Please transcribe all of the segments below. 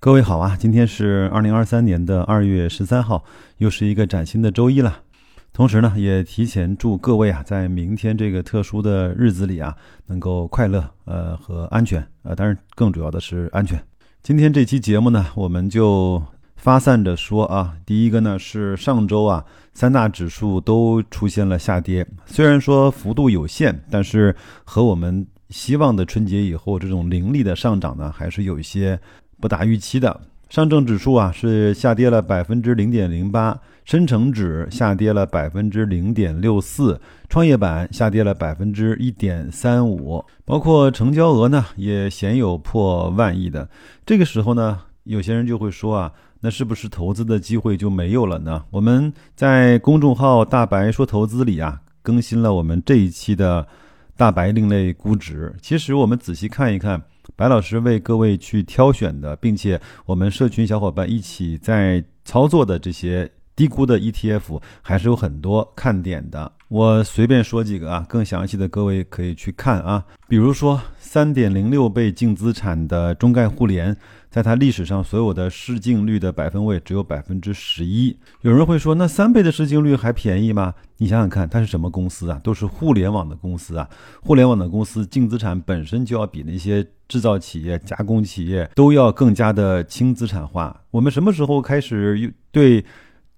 各位好啊，今天是二零二三年的二月十三号，又是一个崭新的周一了。同时呢，也提前祝各位啊，在明天这个特殊的日子里啊，能够快乐呃和安全呃，当然更主要的是安全。今天这期节目呢，我们就发散着说啊。第一个呢是上周啊，三大指数都出现了下跌，虽然说幅度有限，但是和我们希望的春节以后这种凌厉的上涨呢，还是有一些。不达预期的上证指数啊是下跌了百分之零点零八，深成指下跌了百分之零点六四，创业板下跌了百分之一点三五，包括成交额呢也鲜有破万亿的。这个时候呢，有些人就会说啊，那是不是投资的机会就没有了呢？我们在公众号“大白说投资”里啊更新了我们这一期的大白另类估值。其实我们仔细看一看。白老师为各位去挑选的，并且我们社群小伙伴一起在操作的这些低估的 ETF，还是有很多看点的。我随便说几个啊，更详细的各位可以去看啊。比如说，三点零六倍净资产的中概互联，在它历史上所有的市净率的百分位只有百分之十一。有人会说，那三倍的市净率还便宜吗？你想想看，它是什么公司啊？都是互联网的公司啊。互联网的公司净资产本身就要比那些制造企业、加工企业都要更加的轻资产化。我们什么时候开始对？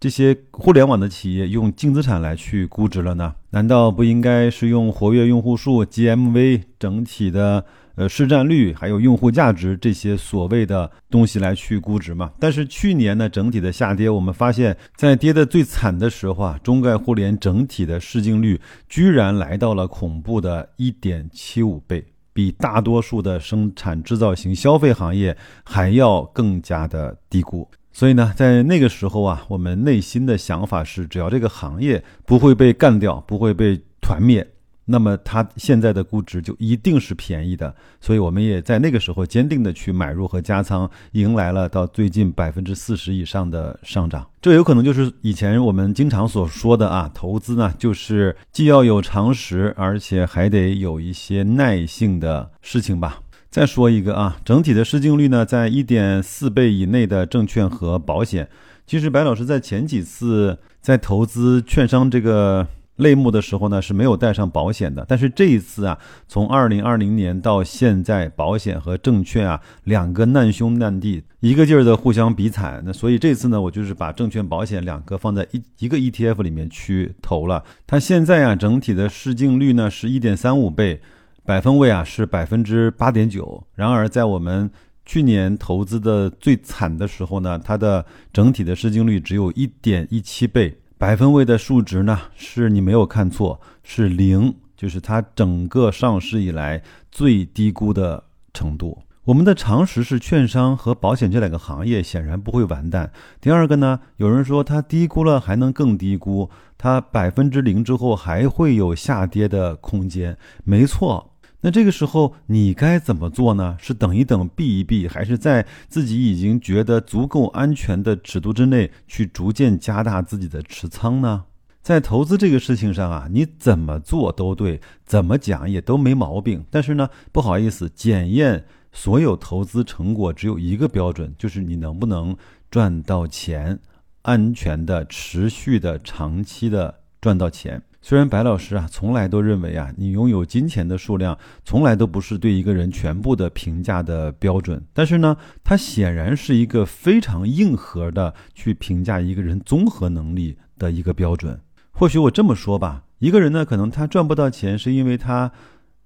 这些互联网的企业用净资产来去估值了呢？难道不应该是用活跃用户数、GMV、整体的呃市占率，还有用户价值这些所谓的东西来去估值吗？但是去年呢，整体的下跌，我们发现，在跌的最惨的时候啊，中概互联整体的市净率居然来到了恐怖的1.75倍，比大多数的生产制造型消费行业还要更加的低估。所以呢，在那个时候啊，我们内心的想法是，只要这个行业不会被干掉，不会被团灭，那么它现在的估值就一定是便宜的。所以我们也在那个时候坚定的去买入和加仓，迎来了到最近百分之四十以上的上涨。这有可能就是以前我们经常所说的啊，投资呢，就是既要有常识，而且还得有一些耐性的事情吧。再说一个啊，整体的市净率呢，在一点四倍以内的证券和保险。其实白老师在前几次在投资券商这个类目的时候呢，是没有带上保险的。但是这一次啊，从二零二零年到现在，保险和证券啊两个难兄难弟，一个劲儿的互相比惨。那所以这次呢，我就是把证券、保险两个放在一一个 ETF 里面去投了。它现在啊，整体的市净率呢是一点三五倍。百分位啊是百分之八点九，然而在我们去年投资的最惨的时候呢，它的整体的市净率只有一点一七倍，百分位的数值呢是你没有看错，是零，就是它整个上市以来最低估的程度。我们的常识是券商和保险这两个行业显然不会完蛋。第二个呢，有人说它低估了还能更低估，它百分之零之后还会有下跌的空间，没错。那这个时候你该怎么做呢？是等一等避一避，还是在自己已经觉得足够安全的尺度之内去逐渐加大自己的持仓呢？在投资这个事情上啊，你怎么做都对，怎么讲也都没毛病。但是呢，不好意思，检验所有投资成果只有一个标准，就是你能不能赚到钱，安全的、持续的、长期的赚到钱。虽然白老师啊，从来都认为啊，你拥有金钱的数量从来都不是对一个人全部的评价的标准，但是呢，他显然是一个非常硬核的去评价一个人综合能力的一个标准。或许我这么说吧，一个人呢，可能他赚不到钱，是因为他。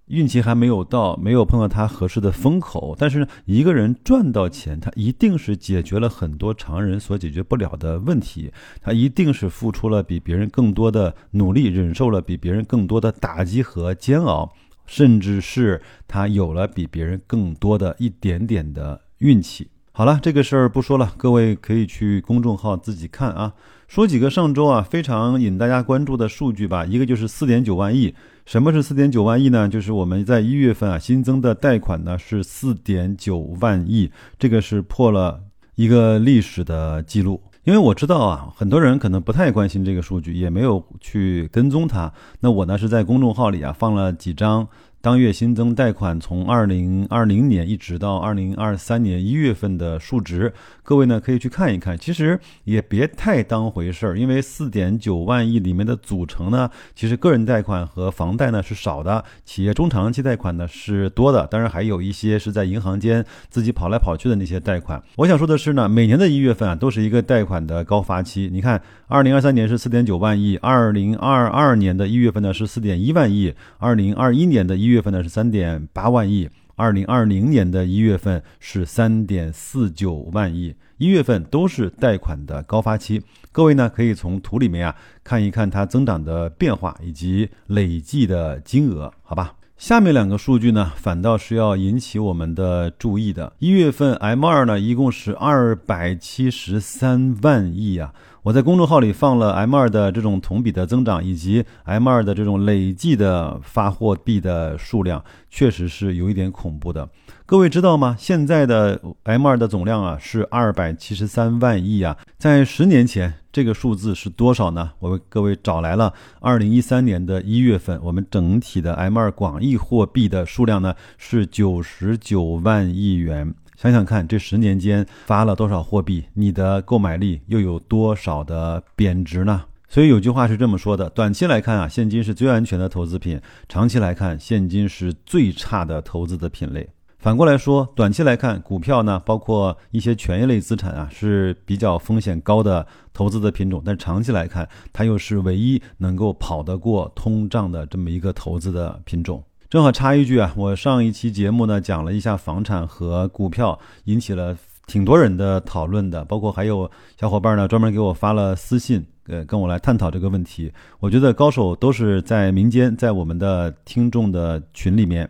运气还没有到，没有碰到他合适的风口。但是呢，一个人赚到钱，他一定是解决了很多常人所解决不了的问题。他一定是付出了比别人更多的努力，忍受了比别人更多的打击和煎熬，甚至是他有了比别人更多的一点点的运气。好了，这个事儿不说了，各位可以去公众号自己看啊。说几个上周啊非常引大家关注的数据吧。一个就是四点九万亿。什么是四点九万亿呢？就是我们在一月份啊新增的贷款呢是四点九万亿，这个是破了一个历史的记录。因为我知道啊，很多人可能不太关心这个数据，也没有去跟踪它。那我呢是在公众号里啊放了几张当月新增贷款从二零二零年一直到二零二三年一月份的数值，各位呢可以去看一看。其实也别太当回事儿，因为四点九万亿里面的组成呢，其实个人贷款和房贷呢是少的，企业中长期贷款呢是多的。当然还有一些是在银行间自己跑来跑去的那些贷款。我想说的是呢，每年的一月份啊都是一个贷款的高发期。你看，二零二三年是四点九万亿，二零二二年的一月份呢是四点一万亿，二零二一年的一。一月份呢是三点八万亿，二零二零年的一月份是三点四九万亿，一月份都是贷款的高发期。各位呢可以从图里面啊看一看它增长的变化以及累计的金额，好吧？下面两个数据呢反倒是要引起我们的注意的。一月份 M 二呢一共是二百七十三万亿啊。我在公众号里放了 M 二的这种同比的增长，以及 M 二的这种累计的发货币的数量，确实是有一点恐怖的。各位知道吗？现在的 M 二的总量啊是二百七十三万亿啊，在十年前这个数字是多少呢？我为各位找来了二零一三年的一月份，我们整体的 M 二广义货币的数量呢是九十九万亿元。想想看，这十年间发了多少货币，你的购买力又有多少的贬值呢？所以有句话是这么说的：短期来看啊，现金是最安全的投资品；长期来看，现金是最差的投资的品类。反过来说，短期来看，股票呢，包括一些权益类资产啊，是比较风险高的投资的品种；但长期来看，它又是唯一能够跑得过通胀的这么一个投资的品种。正好插一句啊，我上一期节目呢讲了一下房产和股票，引起了挺多人的讨论的，包括还有小伙伴呢专门给我发了私信，呃，跟我来探讨这个问题。我觉得高手都是在民间，在我们的听众的群里面。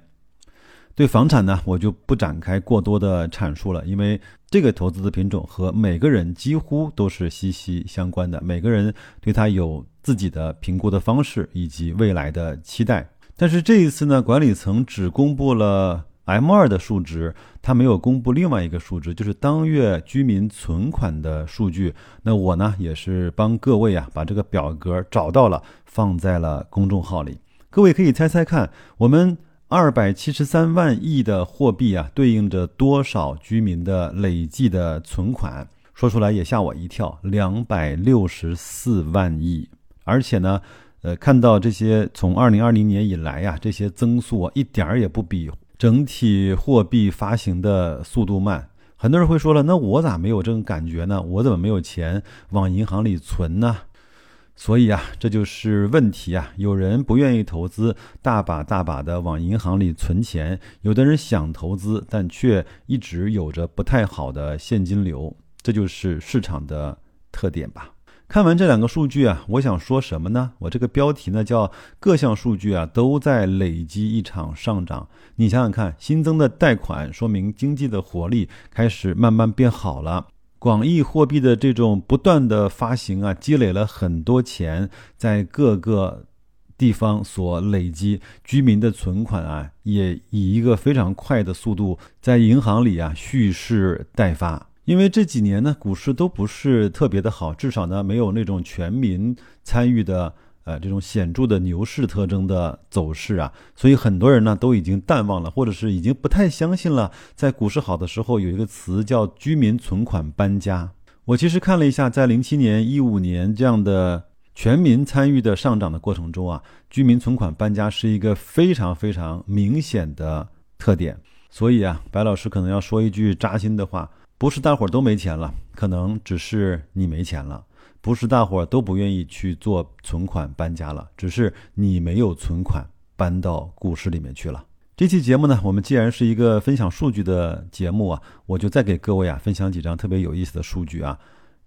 对房产呢，我就不展开过多的阐述了，因为这个投资的品种和每个人几乎都是息息相关的，每个人对它有自己的评估的方式以及未来的期待。但是这一次呢，管理层只公布了 M 二的数值，他没有公布另外一个数值，就是当月居民存款的数据。那我呢，也是帮各位啊把这个表格找到了，放在了公众号里。各位可以猜猜看，我们二百七十三万亿的货币啊，对应着多少居民的累计的存款？说出来也吓我一跳，两百六十四万亿，而且呢。呃，看到这些从二零二零年以来呀，这些增速啊，一点儿也不比整体货币发行的速度慢。很多人会说了，那我咋没有这种感觉呢？我怎么没有钱往银行里存呢？所以啊，这就是问题啊。有人不愿意投资，大把大把的往银行里存钱；有的人想投资，但却一直有着不太好的现金流。这就是市场的特点吧。看完这两个数据啊，我想说什么呢？我这个标题呢叫各项数据啊都在累积一场上涨。你想想看，新增的贷款说明经济的活力开始慢慢变好了。广义货币的这种不断的发行啊，积累了很多钱，在各个地方所累积，居民的存款啊也以一个非常快的速度在银行里啊蓄势待发。因为这几年呢，股市都不是特别的好，至少呢没有那种全民参与的，呃，这种显著的牛市特征的走势啊，所以很多人呢都已经淡忘了，或者是已经不太相信了。在股市好的时候，有一个词叫“居民存款搬家”。我其实看了一下，在零七年、一五年这样的全民参与的上涨的过程中啊，居民存款搬家是一个非常非常明显的特点。所以啊，白老师可能要说一句扎心的话。不是大伙儿都没钱了，可能只是你没钱了；不是大伙儿都不愿意去做存款搬家了，只是你没有存款搬到股市里面去了。这期节目呢，我们既然是一个分享数据的节目啊，我就再给各位啊分享几张特别有意思的数据啊。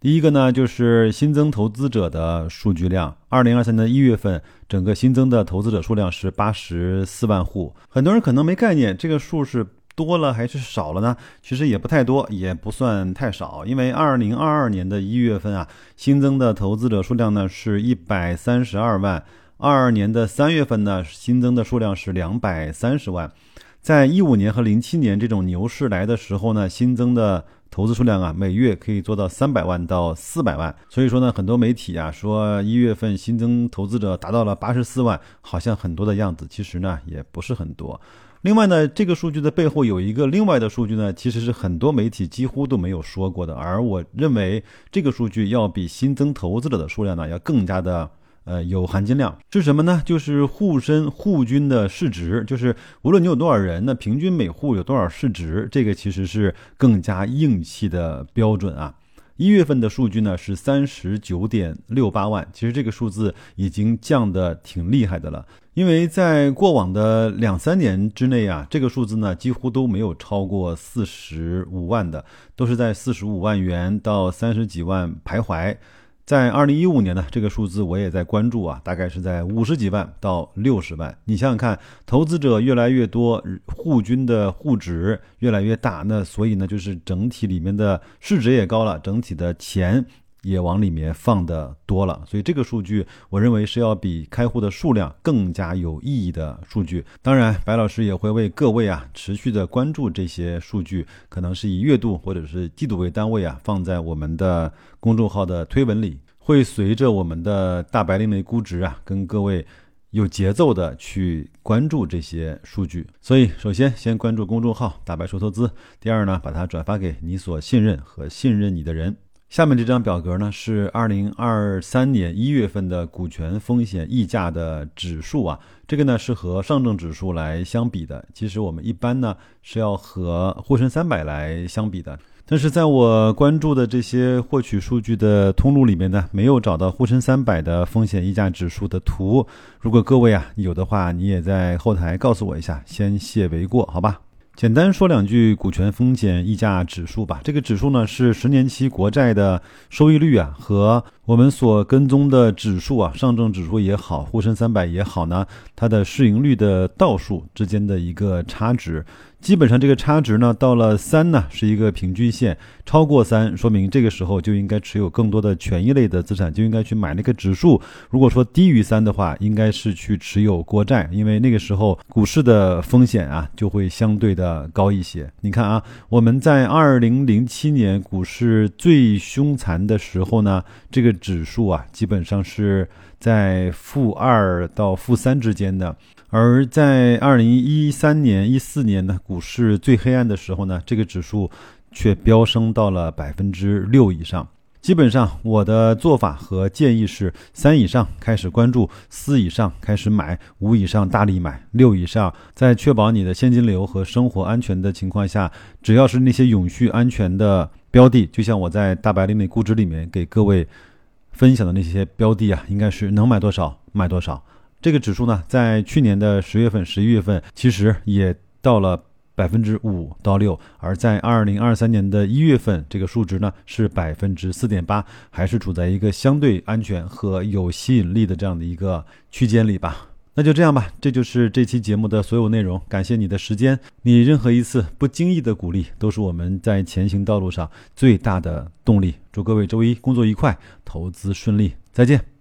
第一个呢，就是新增投资者的数据量，二零二三年一月份整个新增的投资者数量是八十四万户。很多人可能没概念，这个数是。多了还是少了呢？其实也不太多，也不算太少。因为二零二二年的一月份啊，新增的投资者数量呢是一百三十二万；二二年的三月份呢，新增的数量是两百三十万。在一五年和零七年这种牛市来的时候呢，新增的投资数量啊，每月可以做到三百万到四百万。所以说呢，很多媒体啊说一月份新增投资者达到了八十四万，好像很多的样子，其实呢也不是很多。另外呢，这个数据的背后有一个另外的数据呢，其实是很多媒体几乎都没有说过的。而我认为这个数据要比新增投资者的数量呢要更加的呃有含金量。是什么呢？就是沪深沪均的市值，就是无论你有多少人，那平均每户有多少市值，这个其实是更加硬气的标准啊。一月份的数据呢是三十九点六八万，其实这个数字已经降得挺厉害的了。因为在过往的两三年之内啊，这个数字呢几乎都没有超过四十五万的，都是在四十五万元到三十几万徘徊。在二零一五年呢，这个数字我也在关注啊，大概是在五十几万到六十万。你想想看，投资者越来越多，户均的户值越来越大，那所以呢，就是整体里面的市值也高了，整体的钱。也往里面放的多了，所以这个数据我认为是要比开户的数量更加有意义的数据。当然，白老师也会为各位啊持续的关注这些数据，可能是以月度或者是季度为单位啊，放在我们的公众号的推文里，会随着我们的大白另类估值啊，跟各位有节奏的去关注这些数据。所以，首先先关注公众号“大白说投资”，第二呢，把它转发给你所信任和信任你的人。下面这张表格呢，是二零二三年一月份的股权风险溢价的指数啊，这个呢是和上证指数来相比的。其实我们一般呢是要和沪深三百来相比的，但是在我关注的这些获取数据的通路里面呢，没有找到沪深三百的风险溢价指数的图。如果各位啊有的话，你也在后台告诉我一下，先谢为过，好吧？简单说两句股权风险溢价指数吧。这个指数呢是十年期国债的收益率啊，和我们所跟踪的指数啊，上证指数也好，沪深三百也好呢，它的市盈率的倒数之间的一个差值。基本上这个差值呢，到了三呢是一个平均线，超过三说明这个时候就应该持有更多的权益类的资产，就应该去买那个指数。如果说低于三的话，应该是去持有国债，因为那个时候股市的风险啊就会相对的高一些。你看啊，我们在二零零七年股市最凶残的时候呢，这个指数啊基本上是在负二到负三之间的。而在二零一三年、一四年呢，股市最黑暗的时候呢，这个指数却飙升到了百分之六以上。基本上，我的做法和建议是：三以上开始关注，四以上开始买，五以上大力买，六以上在确保你的现金流和生活安全的情况下，只要是那些永续安全的标的，就像我在大白领的估值里面给各位分享的那些标的啊，应该是能买多少买多少。这个指数呢，在去年的十月份、十一月份，其实也到了百分之五到六；而在二零二三年的一月份，这个数值呢是百分之四点八，还是处在一个相对安全和有吸引力的这样的一个区间里吧。那就这样吧，这就是这期节目的所有内容。感谢你的时间，你任何一次不经意的鼓励，都是我们在前行道路上最大的动力。祝各位周一工作愉快，投资顺利，再见。